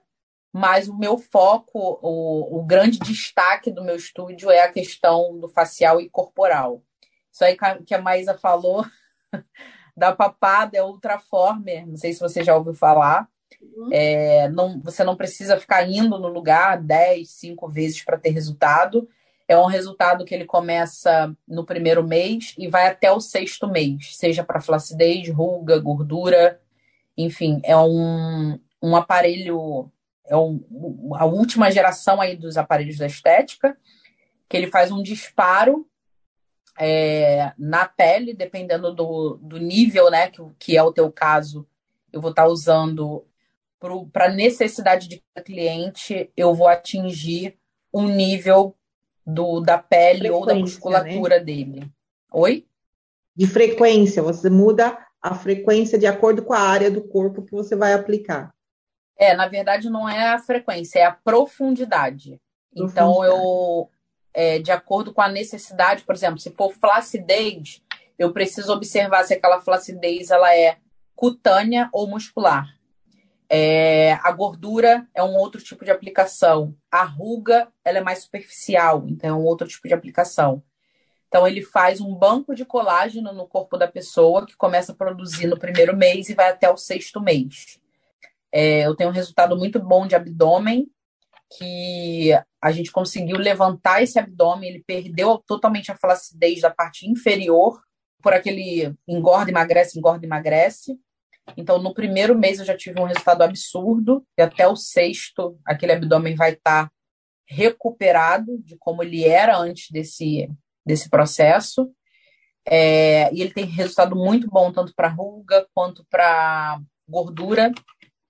mas o meu foco, o, o grande destaque do meu estúdio é a questão do facial e corporal. Isso aí que a Maísa falou da papada é Ultraformer, não sei se você já ouviu falar. Uhum. É, não, você não precisa ficar indo no lugar 10, 5 vezes para ter resultado. É um resultado que ele começa no primeiro mês e vai até o sexto mês, seja para flacidez, ruga, gordura, enfim, é um, um aparelho, é um, a última geração aí dos aparelhos da estética, que ele faz um disparo é, na pele, dependendo do, do nível, né, que, que é o teu caso, eu vou estar tá usando para necessidade de cliente, eu vou atingir um nível do, da pele ou da musculatura né? dele. Oi? De frequência, você muda a frequência de acordo com a área do corpo que você vai aplicar. É, na verdade, não é a frequência, é a profundidade. profundidade. Então, eu, é, de acordo com a necessidade, por exemplo, se for flacidez, eu preciso observar se aquela flacidez ela é cutânea ou muscular. É, a gordura é um outro tipo de aplicação. A ruga ela é mais superficial, então é um outro tipo de aplicação. Então, ele faz um banco de colágeno no corpo da pessoa, que começa a produzir no primeiro mês e vai até o sexto mês. É, eu tenho um resultado muito bom de abdômen, que a gente conseguiu levantar esse abdômen, ele perdeu totalmente a flacidez da parte inferior, por aquele engorda, emagrece, engorda, emagrece. Então, no primeiro mês eu já tive um resultado absurdo, e até o sexto, aquele abdômen vai estar recuperado de como ele era antes desse, desse processo. É, e ele tem resultado muito bom, tanto para ruga quanto para gordura,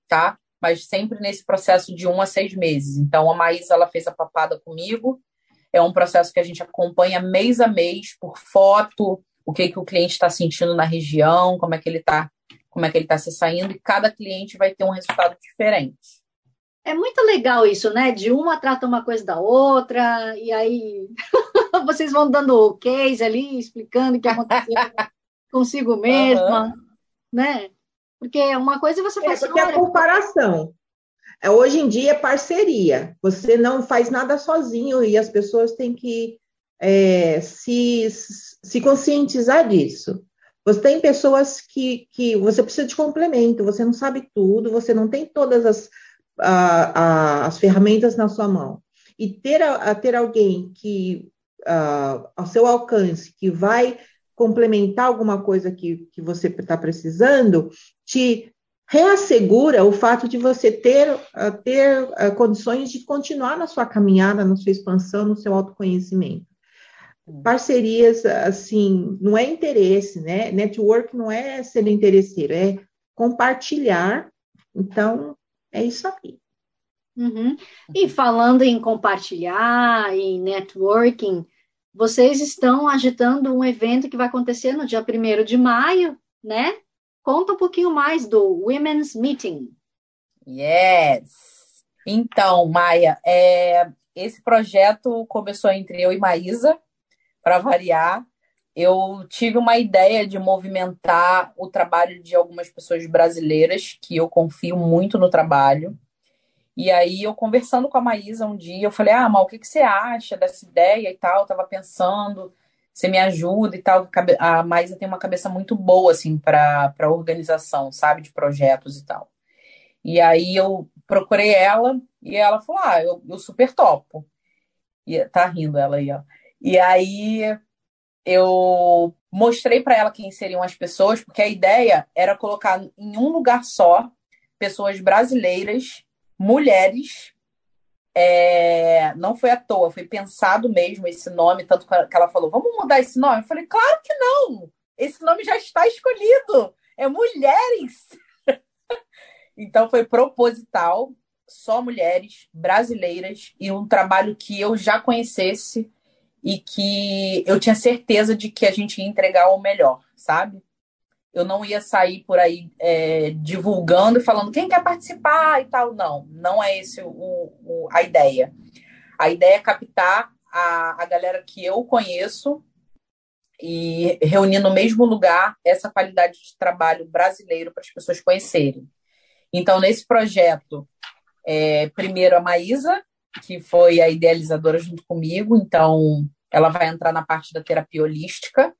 tá? Mas sempre nesse processo de um a seis meses. Então, a Maísa, ela fez a papada comigo. É um processo que a gente acompanha mês a mês, por foto, o que, que o cliente está sentindo na região, como é que ele está como é que ele está se saindo, e cada cliente vai ter um resultado diferente. é muito legal isso, né? De uma trata uma coisa da outra, e aí vocês vão dando OKs ali, explicando o que aconteceu consigo mesma, uhum. né? Porque uma coisa você faz. É porque a comparação. É, hoje em dia é parceria. Você não faz nada sozinho e as pessoas têm que é, se, se conscientizar disso. Você tem pessoas que, que você precisa de complemento, você não sabe tudo, você não tem todas as, a, a, as ferramentas na sua mão. E ter, a, ter alguém que, ao seu alcance, que vai complementar alguma coisa que, que você está precisando, te reassegura o fato de você ter, ter condições de continuar na sua caminhada, na sua expansão, no seu autoconhecimento. Parcerias, assim, não é interesse, né? Network não é ser interesseiro, é compartilhar. Então, é isso aí. Uhum. E falando em compartilhar, em networking, vocês estão agitando um evento que vai acontecer no dia 1 de maio, né? Conta um pouquinho mais do Women's Meeting. Yes! Então, Maia, é, esse projeto começou entre eu e Maísa, para variar. Eu tive uma ideia de movimentar o trabalho de algumas pessoas brasileiras, que eu confio muito no trabalho. E aí, eu conversando com a Maísa um dia, eu falei: Ah, Mal, o que, que você acha dessa ideia e tal? Eu tava pensando, você me ajuda e tal. A Maísa tem uma cabeça muito boa, assim, para organização, sabe, de projetos e tal. E aí, eu procurei ela e ela falou: Ah, eu, eu super topo. E tá rindo ela aí, ó. E aí, eu mostrei para ela quem seriam as pessoas, porque a ideia era colocar em um lugar só pessoas brasileiras mulheres. É, não foi à toa, foi pensado mesmo esse nome, tanto que ela falou: vamos mudar esse nome? Eu falei: claro que não! Esse nome já está escolhido! É mulheres! então foi proposital, só mulheres brasileiras e um trabalho que eu já conhecesse e que eu tinha certeza de que a gente ia entregar o melhor, sabe? Eu não ia sair por aí é, divulgando falando quem quer participar e tal. Não, não é esse o, o, a ideia. A ideia é captar a, a galera que eu conheço e reunir no mesmo lugar essa qualidade de trabalho brasileiro para as pessoas conhecerem. Então, nesse projeto, é, primeiro a Maísa, que foi a idealizadora junto comigo, então ela vai entrar na parte da terapia holística,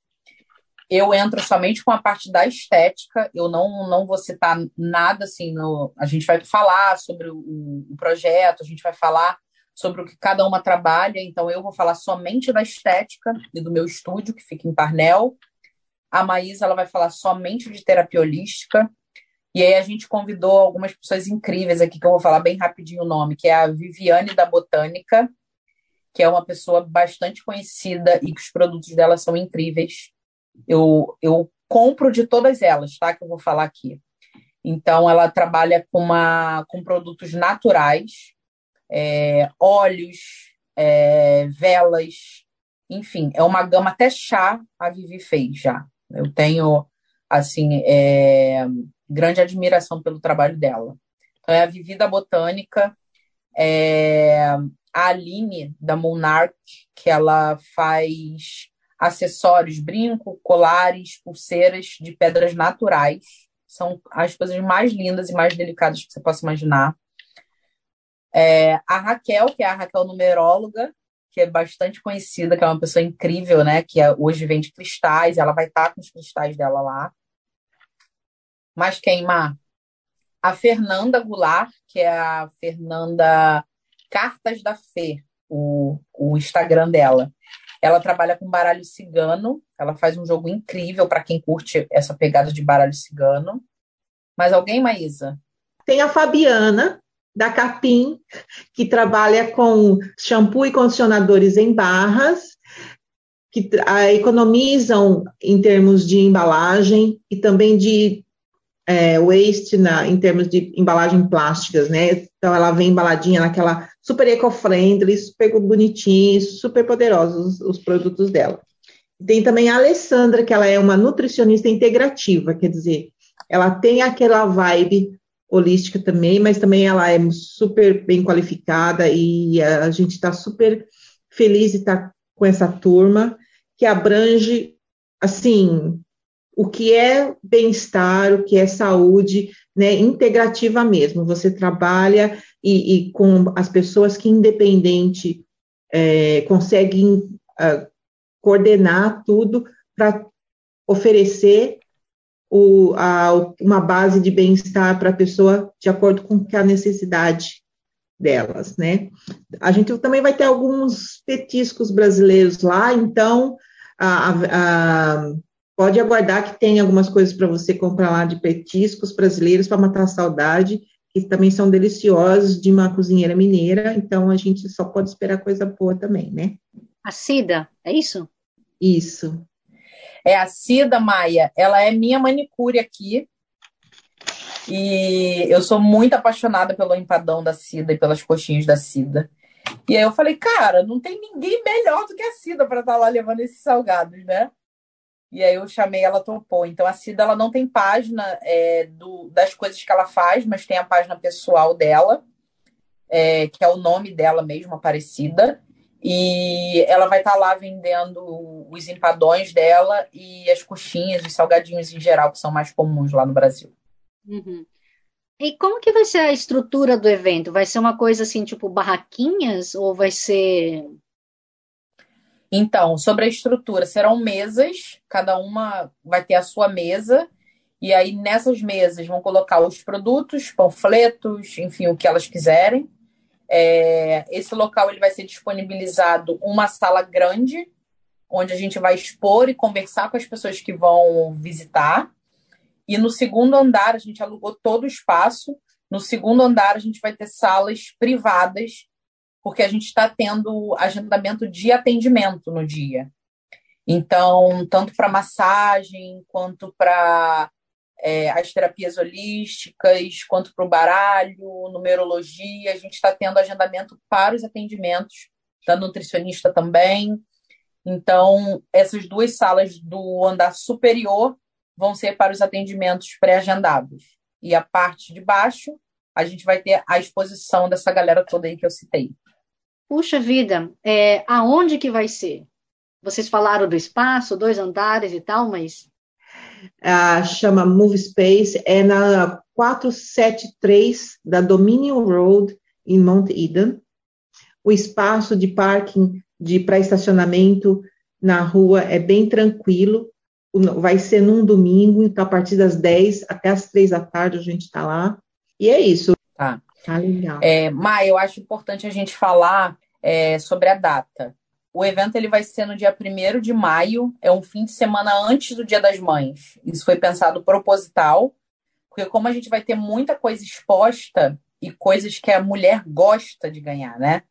eu entro somente com a parte da estética, eu não, não vou citar nada assim, no, a gente vai falar sobre o, o, projeto, a gente vai falar sobre o que cada uma trabalha, então eu vou falar somente da estética e do meu estúdio, que fica em Parnell. A Maísa ela vai falar somente de terapia holística. E aí a gente convidou algumas pessoas incríveis aqui, que eu vou falar bem rapidinho o nome, que é a Viviane da Botânica, que é uma pessoa bastante conhecida e que os produtos dela são incríveis. Eu, eu compro de todas elas, tá? Que eu vou falar aqui. Então, ela trabalha com, uma, com produtos naturais, é, óleos, é, velas, enfim, é uma gama até chá a Vivi fez já. Eu tenho, assim, é, grande admiração pelo trabalho dela. Então, é a Vivi da Botânica, é, a Aline da Monarch, que ela faz acessórios, brinco, colares, pulseiras de pedras naturais. São as coisas mais lindas e mais delicadas que você possa imaginar. É, a Raquel, que é a Raquel numeróloga, que é bastante conhecida, que é uma pessoa incrível, né? Que é, hoje vende cristais, ela vai estar com os cristais dela lá. Mas quem, Mar? A Fernanda Goulart, que é a Fernanda Cartas da Fê, o, o Instagram dela. Ela trabalha com baralho cigano. Ela faz um jogo incrível para quem curte essa pegada de baralho cigano. Mais alguém, Maísa? Tem a Fabiana, da Capim, que trabalha com shampoo e condicionadores em barras, que economizam em termos de embalagem e também de é, waste na, em termos de embalagem plásticas, né? Então ela vem embaladinha naquela super eco-friendly, super bonitinho, super poderosos os, os produtos dela. Tem também a Alessandra, que ela é uma nutricionista integrativa, quer dizer, ela tem aquela vibe holística também, mas também ela é super bem qualificada e a gente está super feliz de estar com essa turma que abrange assim o que é bem-estar, o que é saúde, né, integrativa mesmo. Você trabalha e, e com as pessoas que independente é, conseguem uh, coordenar tudo para oferecer o, a, uma base de bem-estar para a pessoa de acordo com a necessidade delas, né? A gente também vai ter alguns petiscos brasileiros lá, então a, a, pode aguardar que tem algumas coisas para você comprar lá de petiscos brasileiros para matar a saudade, que também são deliciosos de uma cozinheira mineira, então a gente só pode esperar coisa boa também, né? A Cida, é isso? Isso. É a Cida Maia, ela é minha manicure aqui. E eu sou muito apaixonada pelo empadão da Cida e pelas coxinhas da Cida. E aí eu falei, cara, não tem ninguém melhor do que a Cida para estar tá lá levando esses salgados, né? E aí eu chamei, ela topou. Então a Cida ela não tem página é, do, das coisas que ela faz, mas tem a página pessoal dela, é, que é o nome dela mesmo, Aparecida. E ela vai estar tá lá vendendo os empadões dela e as coxinhas, os salgadinhos em geral, que são mais comuns lá no Brasil. Uhum. E como que vai ser a estrutura do evento? Vai ser uma coisa assim, tipo barraquinhas, ou vai ser. Então, sobre a estrutura, serão mesas, cada uma vai ter a sua mesa, e aí nessas mesas vão colocar os produtos, panfletos, enfim, o que elas quiserem. É, esse local ele vai ser disponibilizado uma sala grande, onde a gente vai expor e conversar com as pessoas que vão visitar. E no segundo andar, a gente alugou todo o espaço. No segundo andar, a gente vai ter salas privadas, porque a gente está tendo agendamento de atendimento no dia. Então, tanto para massagem, quanto para é, as terapias holísticas, quanto para o baralho, numerologia. A gente está tendo agendamento para os atendimentos da nutricionista também. Então, essas duas salas do andar superior vão ser para os atendimentos pré-agendados. E a parte de baixo, a gente vai ter a exposição dessa galera toda aí que eu citei. Puxa vida, é, aonde que vai ser? Vocês falaram do espaço, dois andares e tal, mas uh, chama Move Space, é na 473 da Dominion Road, em Mount Eden. O espaço de parking de para estacionamento na rua é bem tranquilo, vai ser num domingo, então a partir das 10 até as 3 da tarde a gente está lá. E é isso. Tá. Tá legal. É, Maia, eu acho importante a gente falar é, sobre a data. O evento ele vai ser no dia 1 de maio, é um fim de semana antes do Dia das Mães. Isso foi pensado proposital, porque como a gente vai ter muita coisa exposta e coisas que a mulher gosta de ganhar, né?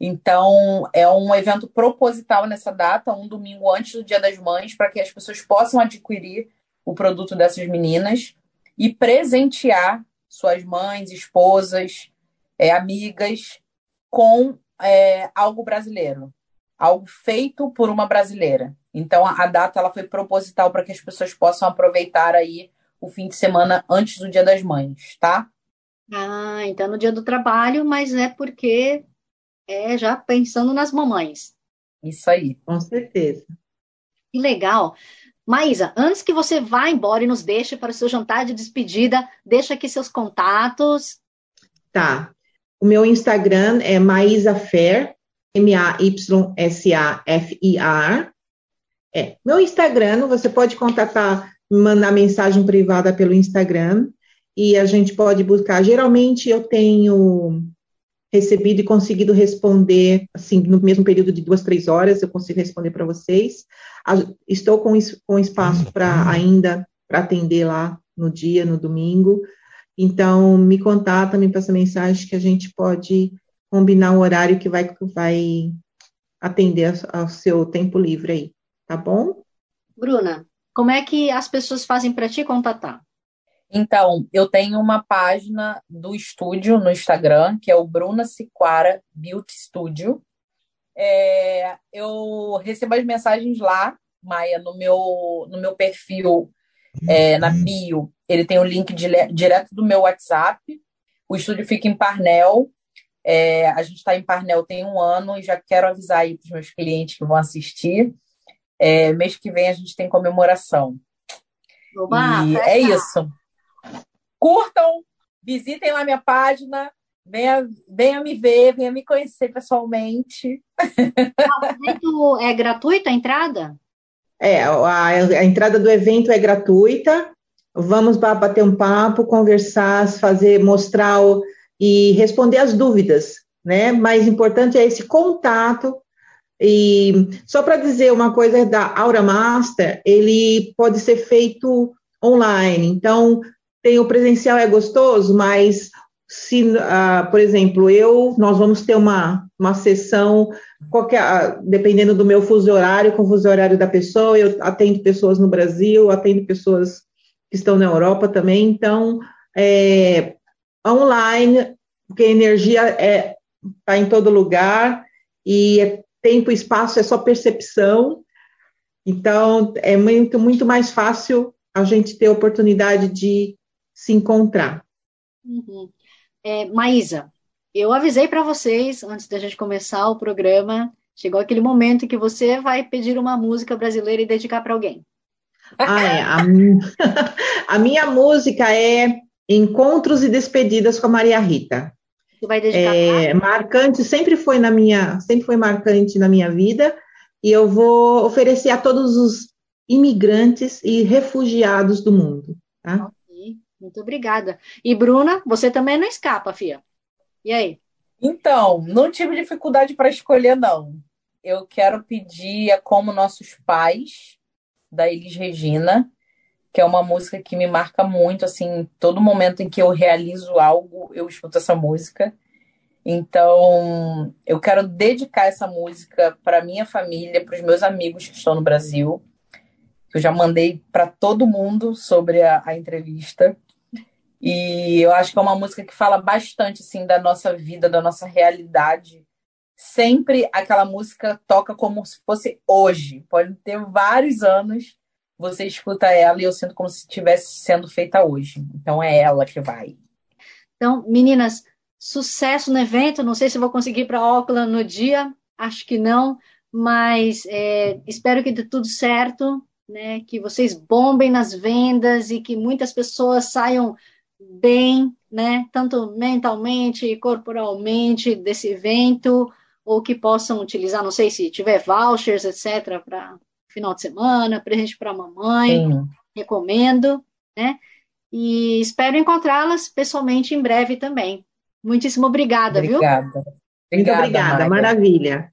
Então, é um evento proposital nessa data, um domingo antes do Dia das Mães, para que as pessoas possam adquirir o produto dessas meninas e presentear suas mães, esposas, é, amigas com é, algo brasileiro algo feito por uma brasileira. Então a, data ela foi proposital para que as pessoas possam aproveitar aí o fim de semana antes do Dia das Mães, tá? Ah, então no Dia do Trabalho, mas é porque é já pensando nas mamães. Isso aí. Com certeza. Que legal. Maísa, antes que você vá embora e nos deixe para o seu jantar de despedida, deixa aqui seus contatos. Tá. O meu Instagram é Maísa Fer, M-A-Y-S-A-F-I-A. É. Meu Instagram, você pode contatar, mandar mensagem privada pelo Instagram e a gente pode buscar. Geralmente eu tenho recebido e conseguido responder, assim, no mesmo período de duas, três horas, eu consigo responder para vocês. Estou com, com espaço para ainda para atender lá no dia, no domingo. Então, me contata, me passa mensagem que a gente pode combinar um horário que vai, vai atender ao seu tempo livre aí, tá bom? Bruna, como é que as pessoas fazem para te contatar? Então, eu tenho uma página do estúdio no Instagram, que é o Bruna Siquara Beauty Studio. É, eu recebo as mensagens lá, Maia, no meu, no meu perfil é, na bio, ele tem o link de, direto do meu WhatsApp. O estúdio fica em Parnell. É, a gente está em Parnell tem um ano e já quero avisar aí para os meus clientes que vão assistir. É, mês que vem a gente tem comemoração. Oba, e é isso. Curtam, visitem lá minha página, venha, venha me ver, venha me conhecer pessoalmente. O evento é gratuito a entrada? É, a, a entrada do evento é gratuita. Vamos bater um papo, conversar, fazer, mostrar o, e responder as dúvidas, né? Mais importante é esse contato. E só para dizer uma coisa da Aura Master, ele pode ser feito online. Então, tem o presencial é gostoso, mas se, uh, por exemplo, eu, nós vamos ter uma, uma sessão, qualquer, uh, dependendo do meu fuso horário, com o fuso horário da pessoa, eu atendo pessoas no Brasil, atendo pessoas que estão na Europa também, então, é, online, porque a energia está é, tá em todo lugar, e é tempo e espaço é só percepção, então é muito, muito mais fácil a gente ter a oportunidade de se encontrar. Uhum. É, Maísa, eu avisei para vocês, antes da gente começar o programa, chegou aquele momento que você vai pedir uma música brasileira e dedicar para alguém. Ah, é. A, a, minha música é Encontros e Despedidas com a Maria Rita. Você vai dedicar é, marcante, sempre foi na minha, sempre foi marcante na minha vida, e eu vou oferecer a todos os imigrantes e refugiados do mundo, tá? Muito obrigada. E Bruna, você também não escapa, Fia. E aí? Então, não tive dificuldade para escolher, não. Eu quero pedir a Como Nossos Pais, da Elis Regina, que é uma música que me marca muito, assim, todo momento em que eu realizo algo, eu escuto essa música. Então, eu quero dedicar essa música para minha família, para os meus amigos que estão no Brasil. Eu já mandei para todo mundo sobre a, a entrevista. E eu acho que é uma música que fala bastante assim da nossa vida, da nossa realidade. Sempre aquela música toca como se fosse hoje. Pode ter vários anos, você escuta ela e eu sinto como se estivesse sendo feita hoje. Então é ela que vai. Então, meninas, sucesso no evento. Não sei se vou conseguir ir para Auckland no dia, acho que não, mas é, espero que dê tudo certo, né? Que vocês bombem nas vendas e que muitas pessoas saiam bem, né, tanto mentalmente e corporalmente desse evento, ou que possam utilizar, não sei se tiver vouchers, etc., para final de semana, presente para a mamãe, Sim. recomendo, né? E espero encontrá-las pessoalmente em breve também. Muitíssimo obrigada, obrigada. viu? Muito obrigada, maravilha.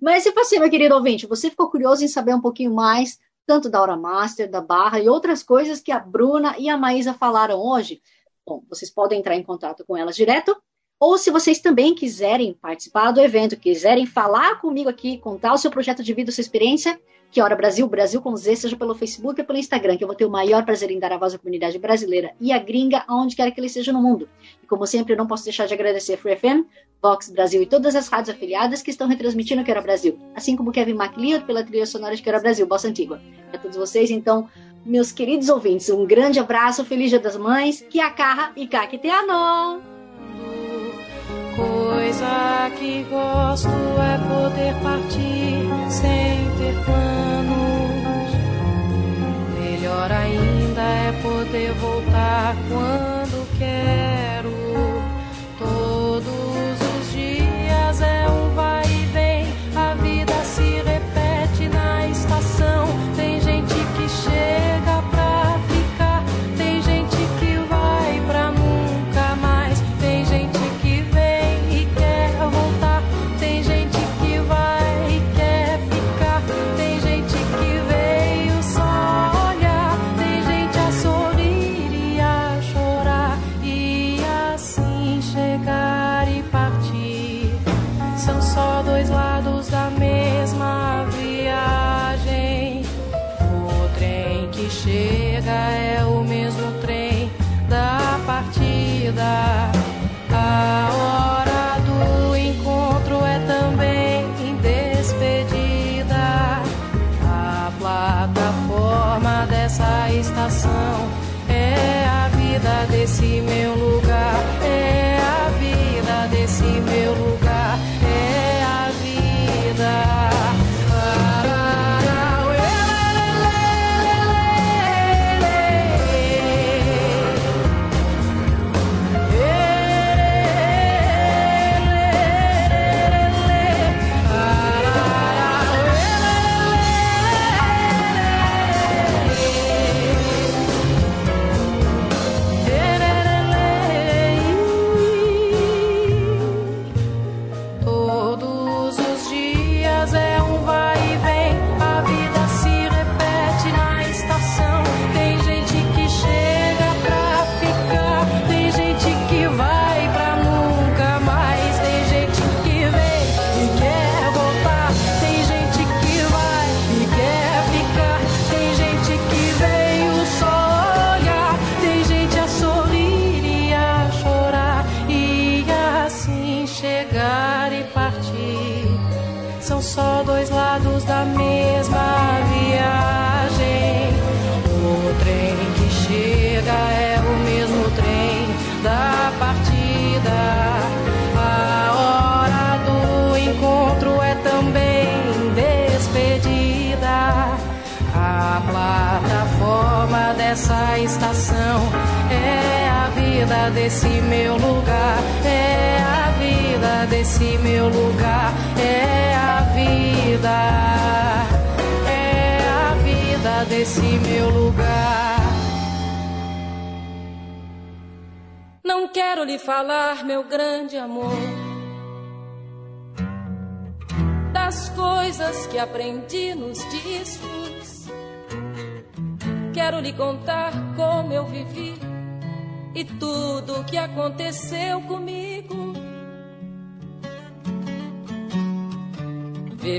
Mas se você, meu querido ouvinte, você ficou curioso em saber um pouquinho mais tanto da Hora Master, da Barra e outras coisas que a Bruna e a Maísa falaram hoje. Bom, vocês podem entrar em contato com elas direto, ou se vocês também quiserem participar do evento, quiserem falar comigo aqui, contar o seu projeto de vida, sua experiência, que Hora Brasil, Brasil com Z, seja pelo Facebook ou pelo Instagram, que eu vou ter o maior prazer em dar a voz à comunidade brasileira e a gringa, aonde quer que ele esteja no mundo. E como sempre, eu não posso deixar de agradecer a Free FM, Vox Brasil e todas as rádios afiliadas que estão retransmitindo Quero Brasil, assim como Kevin MacLeod pela trilha sonora de Quero Brasil, Bossa Antigua. Para todos vocês, então, meus queridos ouvintes, um grande abraço, feliz Dia das Mães, que a carra e caqueteano! Coisa que gosto é poder partir sem Melhor ainda é poder voltar quando quero. Todos os dias é um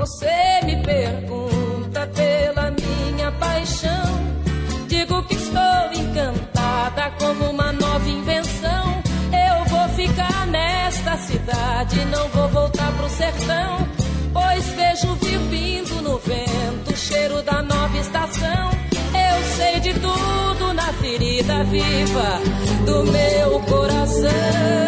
Você me pergunta pela minha paixão. Digo que estou encantada como uma nova invenção. Eu vou ficar nesta cidade, não vou voltar pro sertão. Pois vejo vindo no vento o cheiro da nova estação. Eu sei de tudo na ferida viva do meu coração.